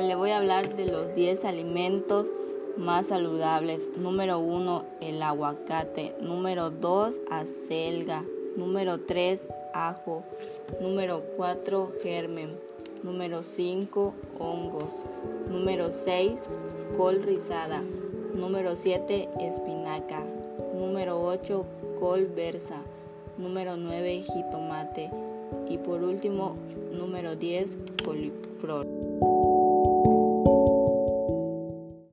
le voy a hablar de los 10 alimentos más saludables. Número 1, el aguacate. Número 2, acelga. Número 3, ajo. Número 4, germen. Número 5, hongos. Número 6, col rizada. Número 7, espinaca. Número 8, col versa. Número 9, jitomate. Y por último, número 10, coliflor.